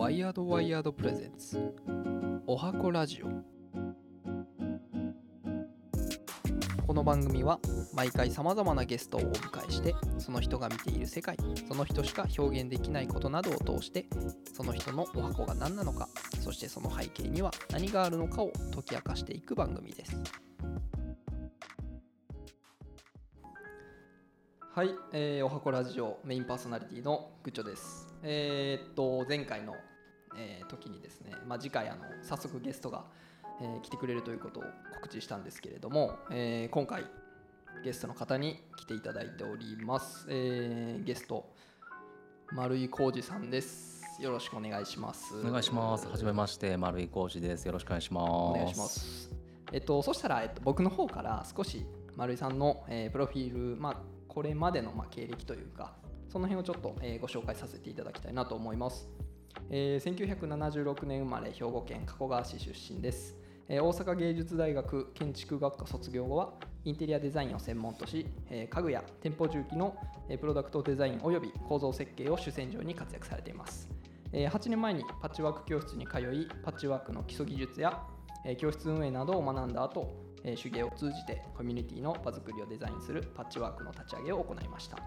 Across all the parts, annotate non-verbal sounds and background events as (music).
ワイヤードワイヤードプレゼンツおはこラジオ。この番組は毎回さまざまなゲストをお迎えしてその人が見ている世界その人しか表現できないことなどを通してその人のおはこが何なのかそしてその背景には何があるのかを解き明かしていく番組です。はい、えー、おはこラジオメインパーソナリティのグッチョですえーっと前回の、えー時にですね、まあ、次回あの早速ゲストが、えー来てくれるということを告知したんですけれども、えー今回ゲストの方に来ていただいております、えーゲスト丸井浩二さんですよろしくお願いしますお願いします。はじめまして、丸井浩二です。よろしくお願いします。お願いしま。す。えっと、そしたら、えっと、僕の方から少し丸井さんの、えープロフィール、まあ、これまでの、まあ、経歴というか、その辺をちょっと、えご紹介させていただきたいなと思います。えー1976年生まれ、兵庫県加古川市出身です。えー大阪芸術大学建築学科卒業後は、インテリアデザインを専門とし、えー家具や店舗重機の、えプロダクトデザインおよび構造設計を主戦場に活躍されています。えー8年前にパッチワーク教室に通いパッチワークの基礎技術や、え教室運営などを学んだ後、え手芸を通じてコミュニティの場作りをデザインするパッチワークの立ち上げを行いました、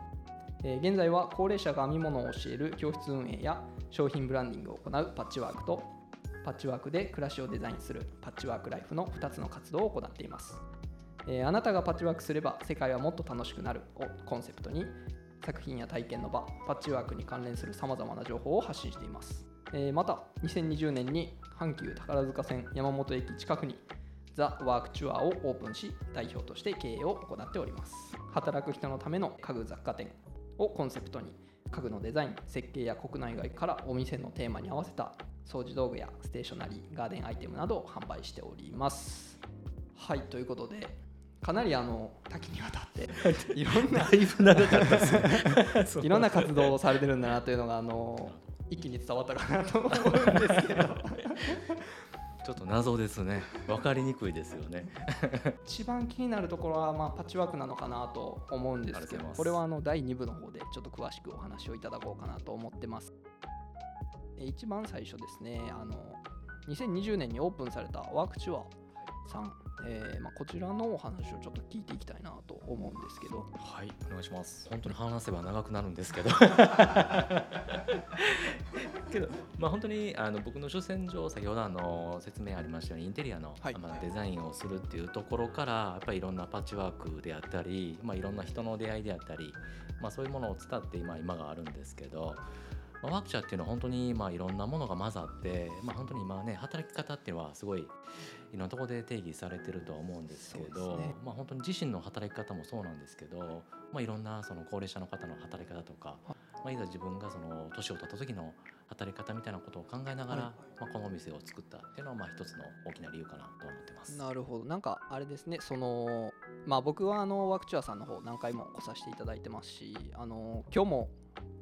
現在は高齢者が編み物を教える教室運営や商品ブランディングを行うパッチワークとパッチワークで暮らしをデザインするパッチワークライフの2つの活動を行っています。えあなたがパッチワークすれば世界はもっと楽しくなるをコンセプトに作品や体験の場パッチワークに関連するさまざまな情報を発信しています、えまた2020年に阪急宝塚線山本駅近くにザ・ワークチュアをオープンし代表として経営を行っております。働く人のための家具雑貨店をコンセプトに家具のデザイン設計や国内外からお店のテーマに合わせた掃除道具やステーショナリーガーデンアイテムなどを販売しております。はいということでかなりあの多岐にわたって (laughs) いろんな。(laughs) (laughs) いろんな活動をされてるんだなというのがあの一気に伝わったかなと思うんですけどちょっと謎ですね。わかりにくいですよね。(laughs) 一番気になるところはまあパッチワークなのかなと思うんですけどこれはあの第2部の方でちょっと詳しくお話をいただこうかなと思ってますえ一番最初ですねあの2020年にオープンされたワークチュアさん、えーまあ、こちらのお話をちょっと聞いていきたいなと思うんですけどはい、お願いします。本当に話せば長くなるんですけど。(laughs) けど、まあ本当にあの僕の主戦場先ほどあの説明ありましたようにインテリアの、はいまあデザインをするっていうところからやっぱりいろんなパッチワークであったり、まあいろんな人の出会いであったり、まあそういうものを伝って今今があるんですけど。まあワークチャーっていうのは本当にまあいろんなものが混ざって、まあ、本当に今ね働き方っていうのはすごいいろんなところで定義されてるとは思うんですけどね。まあ、本当に自身の働き方もそうなんですけど、まあ、いろんなその高齢者の方の働き方とか、まあ、いざ自分がその年を取った時の働き方みたいなことを考えながら、はい。まあ、このお店を作ったっていうのはまあ一つの大きな理由かなと思ってます。なるほど。なんかあれですね。そのまあ僕はあのワークチュアさんの方何回も来させていただいてますしあの今日も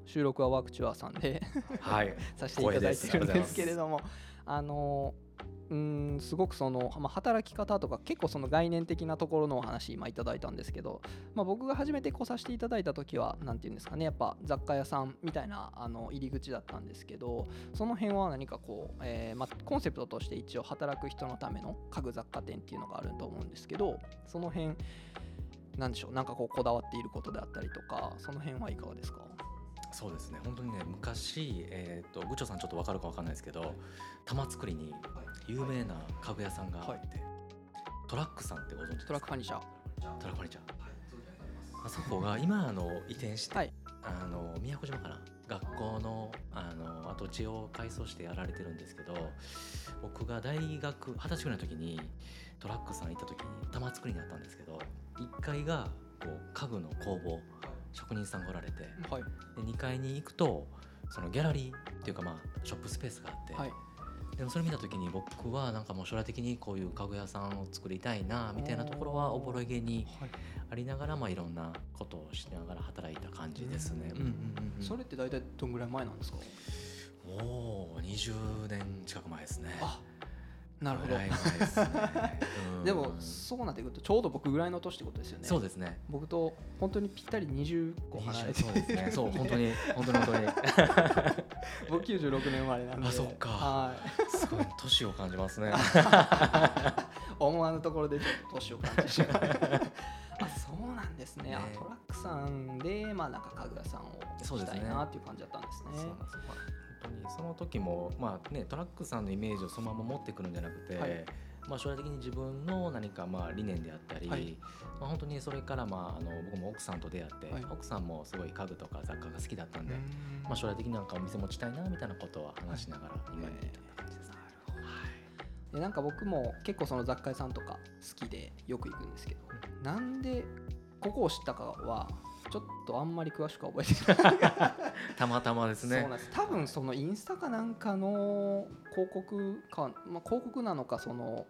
収録はワークチュアさんではい、(laughs) させていただいてるんですけれどもあのうーんすごくその、まあ、働き方とか結構その概念的なところのお話今いただいたんですけど、まあ、僕が初めて来させていただいた時は何て言うんですかねやっぱ雑貨屋さんみたいなあの入り口だったんですけどその辺は何かこう、えーまあ、コンセプトとして一応働く人のための家具雑貨店っていうのがあると思うんですけどその辺なんでしょうなんかこうこだわっていることであったりとかその辺はいかがですか？そうですね。本当にね昔、えー、とグチョさんちょっと分かるか分かんないですけど玉造りに有名な家具屋さんがあって、トラックさんってご存知ですか？トラックファニチャー。トラックファニチャー。あそこが今あの移転して、はい。あの宮古島かな？学校のあの跡地を改装してやられてるんですけど僕が大学二十歳ぐらいの時にトラックさん行った時に玉造りにあったんですけど1階がこう家具の工房職人さんがおられてはい。で2階に行くとそのギャラリーっていうかまあショップスペースがあって、はい。でもそれ見た時に僕はなんかもう将来的にこういう家具屋さんを作りたいなみたいなところはおぼろげにはい。ありながらまあいろんなことをしながら働いた感じですね。うんうんうんうん。それって大体どんぐらい前なんですか？もう20年近く前ですね。あなるほど。ね。うん。でもそうなってくるとちょうど僕ぐらいの年ってことですよね。そうですね。僕と本当にぴったり20個離れて。そうですね。そう本当に本当に本当に。(laughs) 僕96年生まれなんで。あそっか。はい。すごい年を感じますね。(laughs) 思わぬところでちょっと年を感じてしまう。あそうなんですね。あねトラックさんでまあなんか家具屋さんをしたそうですね。いなっていう感じだったんですね。そうなんです当にその時もまあねトラックさんのイメージをそのまま持ってくるんじゃなくて、はい。まあ将来的に自分の何かまあ理念であったり、はい。まあ本当にそれからまああの僕も奥さんと出会って、はい。奥さんもすごい家具とか雑貨が好きだったんで、うん。まあ将来的になんかお店持ちたいなみたいなことは話しながら今に至った感じですね。でなんか僕も結構その雑貨屋さんとか好きでよく行くんですけど、なんでここを知ったかはちょっとあんまり詳しくは覚えてない。(laughs) たまたまですね。そうなんです。多分そのインスタかなんかの広告か、まあ、広告なのかその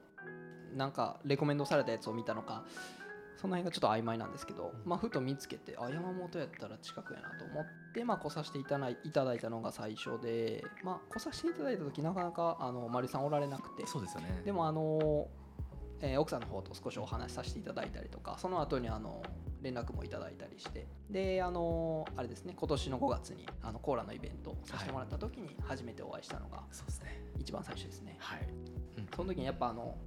なんかレコメンドされたやつを見たのかその辺がちょっと曖昧なんですけど、まあ、ふと見つけてあ山本やったら近くやなと思って、まあ、来させていただいいただいたのが最初で、まあ、来させていただいた時なかなかあのマリさんおられなくて。そうですよね。でもあの、えー奥さんの方と少しお話しさせていただいたりとかその後にあの連絡もいただいたりしてであのあれですね今年の5月にあのコーラのイベントをさせてもらった時に初めてお会いしたのがそうですね。一番最初ですね。はい、うん。その時にやっぱあの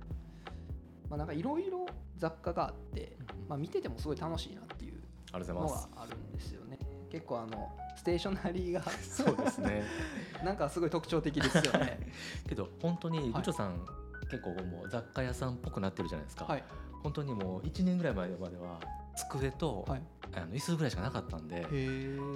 まあなんかいろいろ雑貨があって、まあ、見ててもすごい楽しいなっていうのがあるんですよね。結構あのステーショナリーがそうですね。(laughs) なんかすごい特徴的ですよね。(laughs) けど本当にはい。部長さん、結構もう雑貨屋さんっぽくなってるじゃないですか、はい。本当にもう1年ぐらい前までは机と、はい。あの椅子ぐらいしかなかったんで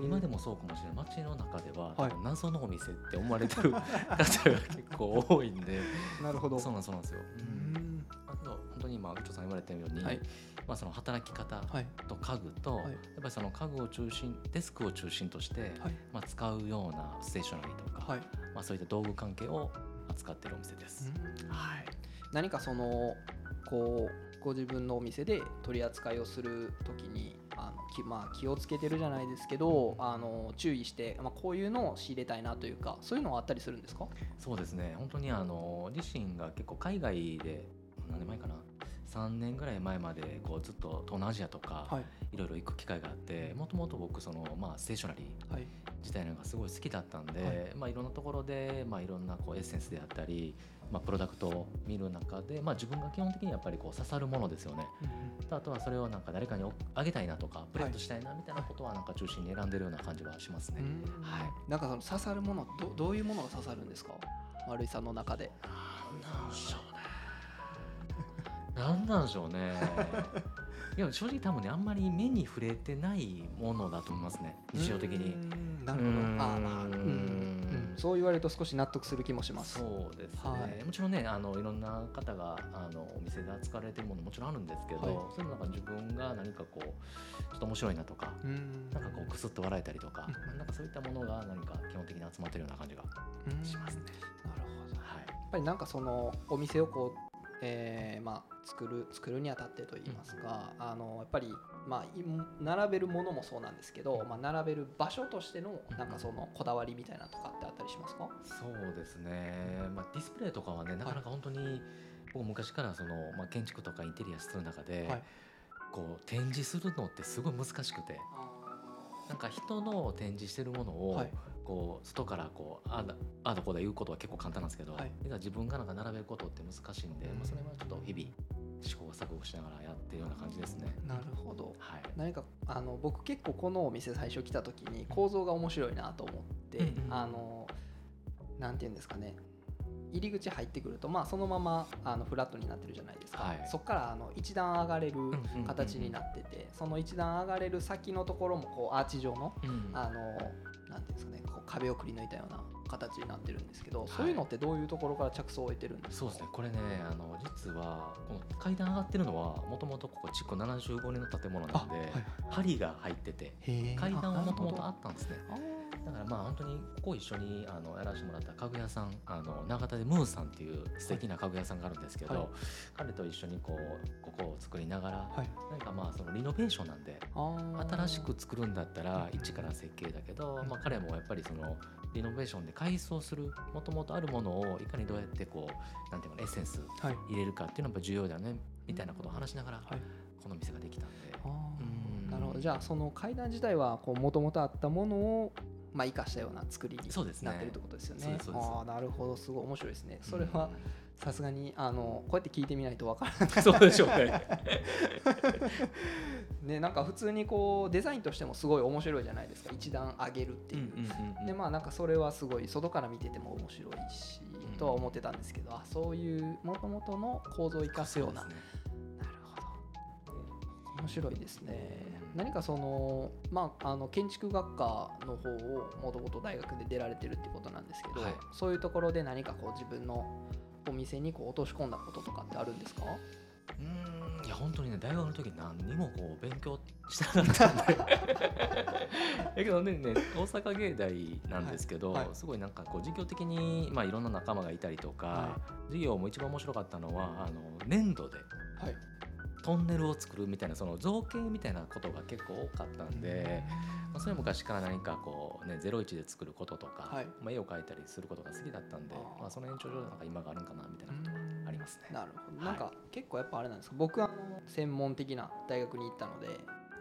今でもそうかもしれない。街の中では、はい。謎のお店って思われてる (laughs) 方が結構多いんで。なるほど。そうなんそうなんですよ、うーん。あと本当に今部長さん言われたように、はい。まあ、その働き方はい。と家具と、はい。やっぱりその家具を中心デスクを中心として、はい。まあ、使うようなステーショナリーとか、はい。まあ、そういった道具関係を扱っているお店です。はい。何かそのこうご自分のお店で取り扱いをするときにあのき、まあ、気をつけてるじゃないですけどあの注意して、まあ、こういうのを仕入れたいなというかそういうのはあったりするんですか？そうですね。本当にあの自身が結構海外で何年前かな？3年ぐらい前までこうずっと東南アジアとか、はい。いろいろ行く機会があってもともと僕その、まあ、ステーショナリーはい自体のがすごい好きだったんで、はいまあ、いろんなところで、まあ、いろんなこうエッセンスであったり、まあ、プロダクトを見る中で、まあ、自分が基本的にやっぱりこう刺さるものですよね。とあとはそれをなんか誰かにあげたいなとかプレゼントしたいなみたいなことはなんか中心に選んでるような感じはしますね。はいなんかその刺さるものどどういうものが刺さるんですか？丸井さんの中でなんでしょうね。なんなんでしょうね。(laughs) いや正直多分ねあんまり目に触れてないものだと思いますね。日常的に。なるほど。あーまあうん。うん。そう言われると少し納得する気もします。そうですね、はい。もちろんねあのいろんな方があのお店で扱われてるものもちろんあるんですけど、はい。そういうのなんか自分が何かこうちょっと面白いなとか、うん。なんかこうくすっと笑えたりとか、うん。なんかそういったものが何か基本的に集まってるような感じがうんしますね。なるほどはい。やっぱりなんかそのお店をこう、えーまあ、作る作るにあたってといいますか、あのやっぱり、まあ、い並べるものもそうなんですけど、まあ、並べる場所としてのなんかそのこだわりみたいなとかってあったりしますか、そうですね、まあ、ディスプレイとかはねなかなか本当に僕昔からその、まあ、建築とかインテリアする中で、はい。こう展示するのってすごい難しくてなんか人の展示してるものを、はいこう外からこうああだああだこうだ言うことは結構簡単なんですけど、はい。自分がなんか並べることって難しいんで、まあ、それはちょっと日々試行錯誤しながらやってるような感じですね。なるほど。はい。何かあの僕結構このお店最初来た時に構造が面白いなと思って、うんうん。あのなんていうんですかね入り口入ってくると、まあ、そのままあのフラットになってるじゃないですか、はい。そこからあの一段上がれる形になってて、その一段上がれる先のところもこうアーチ状のうん。あのなんていうんですかねこう壁をくり抜いたような形になってるんですけど、い。そういうのってどういうところから着想を得てるんですか？そうですね。これねあの実はこの階段上がってるのはもともとここ築75年の建物なんで、針が入ってて階段はもともとああったんですねだからまあ本当にここ一緒にあのやらせてもらった家具屋さんあの長田でムーンさんっていう素敵な家具屋さんがあるんですけど、はい。彼と一緒にこうここを作りながら、はい。何かまあそのリノベーションなんで新しく作るんだったら一から設計だけど、まあ、彼もやっぱりそのリノベーションで改装するもともとあるものをいかにどうやってこうなんていうかなエッセンスはい。入れるかっていうのはやっぱ重要だよねみたいなことを話しながらはい。この店ができたんで、なるほど。じゃあその階段自体はもともとあったものを、まあ、生かしたような作りになってるってことですよね。そうですそうですああなるほどすごい面白いですね。それはさすがにあのこうやって聞いてみないとわからない。そうでしょうね (laughs) ねなんか普通にこうデザインとしてもすごい面白いじゃないですか一段上げるっていう。でまあなんかそれはすごい外から見てても面白いし、うんとは思ってたんですけどあそういうもともとの構造を生かすような面白いですね。何かそのまああの建築学科の方をもともと大学で出られてるってことなんですけど、はい。そういうところで何かこう自分のお店にこう落とし込んだこととかってあるんですか？うーんいや本当にね大学の時何にもこう勉強してなかったんで。(laughs) だけどねね大阪芸大なんですけど、はい。はいすごいなんかこう授業的に、まあ、いろんな仲間がいたりとか、は授業も一番面白かったのはあの粘土ではいトンネルを作るみたいなその造形みたいなことが結構多かったんで、まあ、それは昔から何かこうね01で作ることとか、はい。まあ、絵を描いたりすることが好きだったんでまあ、その延長上でなんか今があるんかなみたいなことはありますね。なるほど、はい。なんか結構やっぱあれなんですか？僕は専門的な大学に行ったので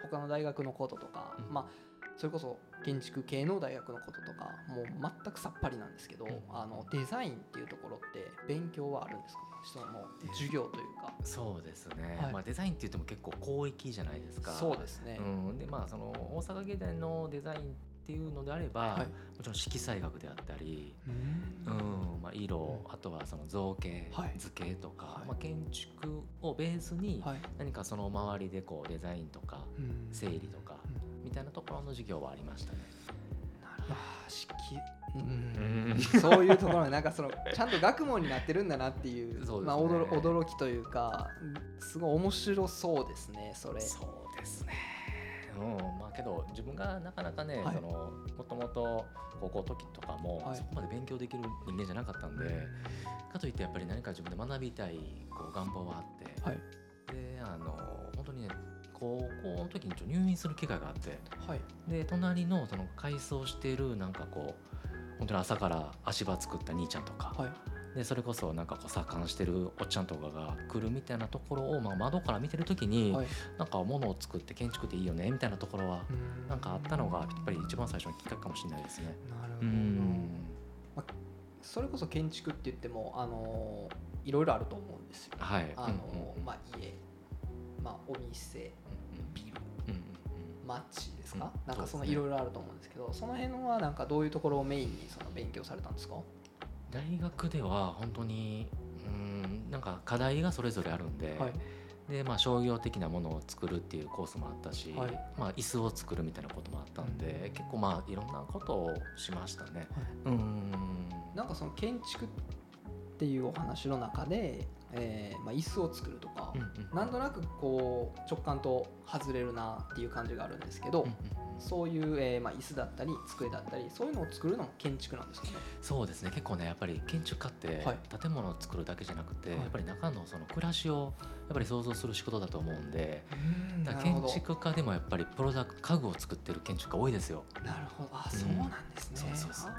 他の大学のこととか、うん。まあそれこそ建築系の大学のこととかもう全くさっぱりなんですけど、うん。あのデザインっていうところって勉強はあるんですか？その授業というか。そうですね、はい。まあ、デザインって言っても結構広域じゃないですか。そうですね、うん、でまあその大阪芸大のデザインっていうのであれば、はい。もちろん色彩学であったり、ううん。ん。まあ、色、あとはその造形、はい。図形とか、はい。まあ、建築をベースにはい。何かその周りでこうデザインとかうん。整理とかみたいなところの授業はありましたね。なるほど。あー式うん。うん。そういうところになんかそのちゃんと学問になってるんだなっていうそうですね。まあ、驚驚きというかすごい面白そうですねそれ。そうですね。うん、まあけど自分がなかなかね、はい。そのもともと高校時とかもはい。そこまで勉強できる人間じゃなかったんで、かといってやっぱり何か自分で学びたいこう願望はあって、はい。であの本当にね高校の時にちょ入院する機会があってはい。で隣のその改装しているなんかこう本当に朝から足場作った兄ちゃんとか、はい。でそれこそなんかこう左官してるおっちゃんとかが来るみたいなところを、まあ、窓から見てる時に、はい。なんか物を作って建築っていいよねみたいなところはなんかあったのがやっぱり一番最初のきっかけかもしれないですね。うなるほど。ん。それこそ建築って言ってもあのいろいろあると思うんですよ。はい。あのうんうんうん。まあ、家、まあ、お店街ですか、うん。なんかそのいろいろあると思うんですけどその辺はなんかどういうところをメインにその勉強されたんですか？大学では本当にうんなんか課題がそれぞれあるんで、はい。でまあ、商業的なものを作るっていうコースもあったし、はい。まあ、椅子を作るみたいなこともあったんで、うん。結構まあいろんなことをしましたね。うん。なんかその建築っていうお話の中で、えーまあ、椅子を作るとか、うんうん。なんとなくこう直感と外れるなっていう感じがあるんですけど、うんうんうん。そういう、えーまあ、椅子だったり机だったりそういうのを作るのも建築なんですかね。そうですね。結構ねやっぱり建築家ってはい。建物を作るだけじゃなくて、はい。やっぱり中のその暮らしをやっぱり想像する仕事だと思うんで、だから建築家でもやっぱりプロダク家具を作ってる建築家多いですよ。なるほど。あ、うんそうなんですね。そうそうそう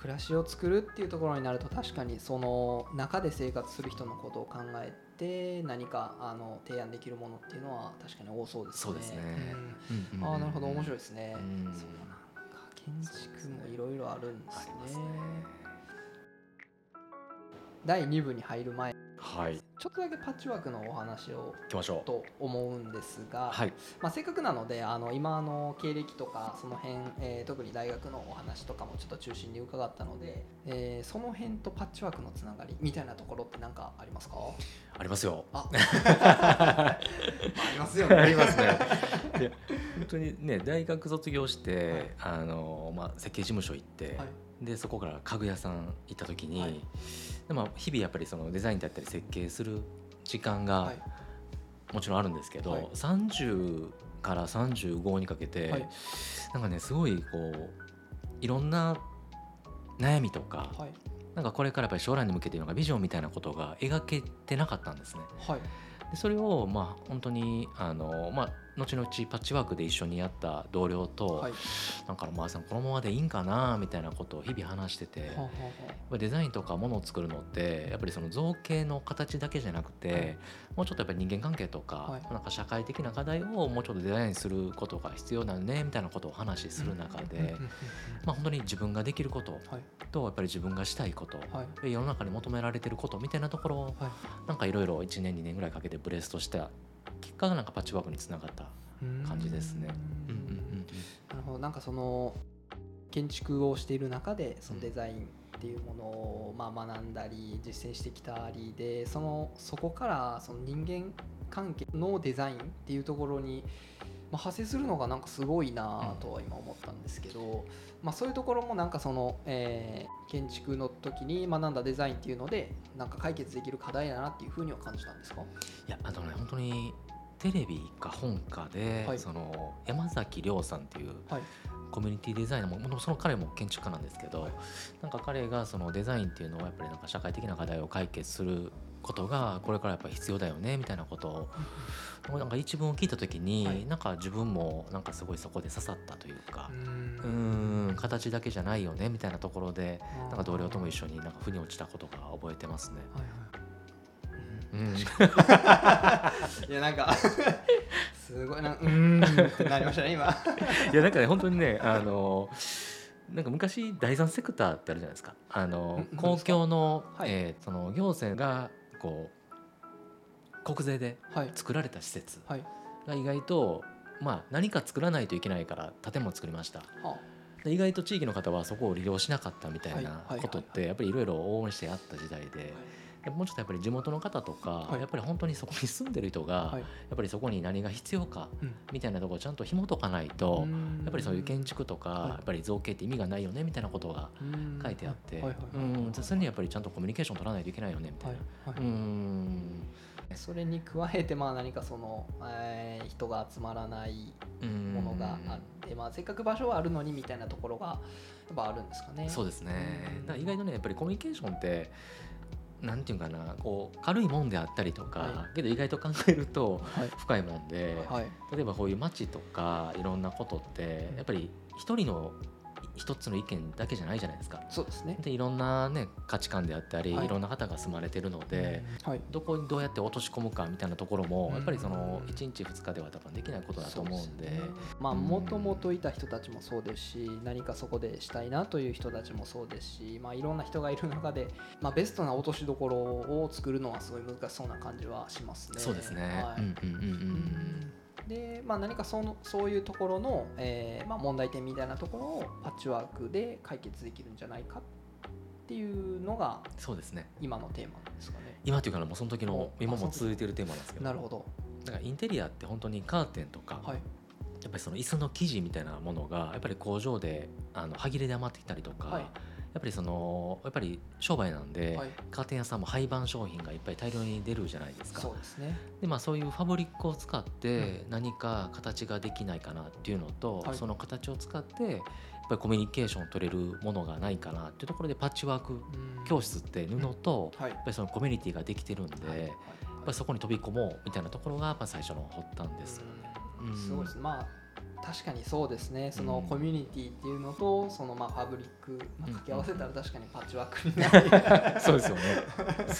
暮らしを作るっていうところになると確かにその中で生活する人のことを考えて何かあの提案できるものっていうのは確かに多そうですね。そうですねうんああなるほど面白いですね。うんそうなんか建築もいろいろあるんですねすね。第2部に入る前はいちょっとだけパッチワークのお話を行きましょう。と思うんですが、はいまあ、せっかくなのであの今あの経歴とかその辺、えー特に大学のお話とかもちょっと中心に伺ったので、えーその辺とパッチワークのつながりみたいなところって何かありますか？ありますよ。あ (laughs) ありますよね。ありますね。で本当にね大学卒業して、あのまあ設計事務所行って、はいでそこから家具屋さん行った時に、はい。でまあ日々やっぱりそのデザインだったり設計する時間がはい。もちろんあるんですけど、はい。30から35にかけて、はい。なんかねすごいこういろんな悩みとか、はい。なんかこれからやっぱり将来に向けてのがビジョンみたいなことが描けてなかったんですね。はい。でそれをまあ本当にあの、まあ、後々パッチワークで一緒にやった同僚と、はい。なんかまあさんこのままでいいんかなみたいなことを日々話してて、はあはデザインとかものを作るのってやっぱりその造形の形だけじゃなくて、はい。もうちょっとやっぱり人間関係とか、はい。なんか社会的な課題をもうちょっとデザインすることが必要だねみたいなことをお話しする中で、まあ、本当に自分ができることはい。とやっぱり自分がしたいこと、世の中に求められてることみたいなところをはい。なんかいろいろ1年2年ぐらいかけてブレストした結果がなんかパッチワークにつながった感じですね。なるほど。なんかその建築をしている中でそのデザインっていうものをまあ学んだり実践してきたりでそのそこからその人間関係のデザインっていうところに、まあ、派生するのがなんかすごいなとは今思ったんですけど、まあ、そういうところもなんかその、えー建築の時に学んだデザインっていうのでなんか解決できる課題だなっていうふうには感じたんですか？いやあのね本当にテレビか本かで、はい。その山崎亮さんっていうはい。コミュニティデザイナーもその彼も建築家なんですけど、はい。なんか彼がそのデザインっていうのはやっぱりなんか社会的な課題を解決することがこれからやっぱり必要だよねみたいなことをなんか一文を聞いた時に、はい。なんか自分もなんかすごいそこで刺さったというかう、ん。形だけじゃないよねみたいなところでなんか同僚とも一緒になんか腑に落ちたことが覚えてますね。はいはいうん (laughs) いやなんか (laughs) すごいなうーんってなりましたね今。(laughs) いやなんかね本当にねあのなんか昔第三セクターってあるじゃないですか。あのん公共の,、はい。えーその行政がこう国税ではい。作られた施設はい。が意外と、まあ、何か作らないといけないから建物作りました。意外と地域の方はそこを利用しなかったみたいはい。なはい。ことってやっぱりいろいろ応援してあった時代で。もうちょっとやっぱり地元の方とか、はい。やっぱり本当にそこに住んでる人が、はい。やっぱりそこに何が必要かうん。みたいなところをちゃんと紐解かないと、うん。やっぱりそういう建築とか、はい。やっぱり造形って意味がないよねみたいなことがうん。書いてあって、はいはいうんそれにやっぱりちゃんとコミュニケーション取らないといけないよねみたはいいな。はい。うん。それに加えてまあ何かその、えー人が集まらないうんものがあって、まあ、せっかく場所はあるのにみたいなところがやっぱあるんですかね。そうですね。う意外とねやっぱりコミュニケーションってなんていうかなこう軽いもんであったりとか、はけど意外と考えるとはい。深いもんで、はい。例えばこういう街とかいろんなことってやっぱり一人の一つの意見だけじゃないじゃないですか。そうですね。でいろんなね価値観であったり、はいい、ろんな方が住まれてるので、はいどこにどうやって落とし込むかみたいなところもうんやっぱりその1日2日では多分できないことだと思うんでそうすねまあうんもともといた人たちもそうですし何かそこでしたいなという人たちもそうですし、まあ、いろんな人がいる中で、まあ、ベストな落としどころを作るのはすごい難しそうな感じはしますね。そうですね。はいうんうんうんうんでまあ、何かそのそういうところの、えーまあ、問題点みたいなところをパッチワークで解決できるんじゃないかっていうのがそうですね。今のテーマなんですかね。今というかもうその時のお今も続いてるテーマなんですけどなるほど。だからインテリアって本当にカーテンとか、はい。やっぱりその椅子の生地みたいなものがやっぱり工場であの歯切れで余ってきたりとか、はいやっぱりそのやっぱり商売なんで、はい。カーテン屋さんも廃盤商品がいっぱい大量に出るじゃないですかそうですね。でまあそういうファブリックを使って何か形ができないかなっていうのと、はいその形を使ってやっぱりコミュニケーションを取れるものがないかなっていうところでパッチワークうん教室って布とやはい。っぱりそのコミュニティができてるんで、はいやっぱりそこに飛び込もうみたいなところがまあ最初の発端ですよね。うんうんすごいですね。まあ確かにそうですね。そのうんコミュニティっていうのとそのまあファブリック、まあ、うん掛け合わせたら確かにパッチワークになる。(laughs) そうですよね。(laughs)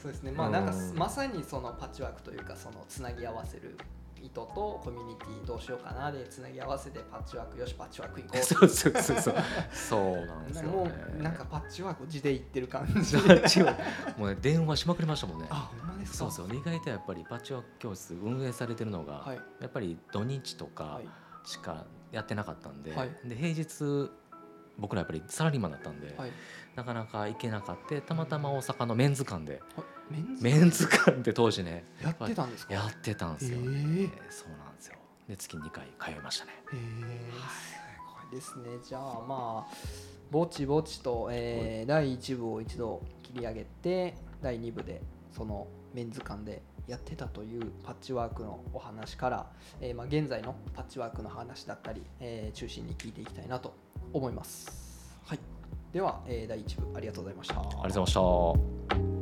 そうですね。まあなんかうんまさにそのパッチワークというかそのつなぎ合わせる糸とコミュニティどうしようかなでつなぎ合わせてパッチワークよしパッチワーク行こう。(laughs) そうそうそうそう。そうなんですよ、ね。もうなんかパッチワーク地で言ってる感じ。パッチワークもうね電話しまくりましたもんね。あ、ほんまですか？そうそう意外とやっぱりパッチワーク教室運営されてるのが、はいやっぱり土日とかはいしかやってなかったんで,、はいで平日僕らやっぱりサラリーマンだったんで、はい。なかなか行けなかったたまたま大阪のメンズ館でメンズメンズ館？って当時ね。やってたんですか？やってたんですよ、へえ。えーそうなんですよ。で月2回通いましたね。へえ。すごいですね。じゃあまあぼちぼちと、えー第1部を一度切り上げて第2部でそのメンズ館でやってたというパッチワークのお話から、えーまあ、現在のパッチワークの話だったり、えー中心に聞いていきたいなと思います。はい、では、えー第1部ありがとうございました。ありがとうございました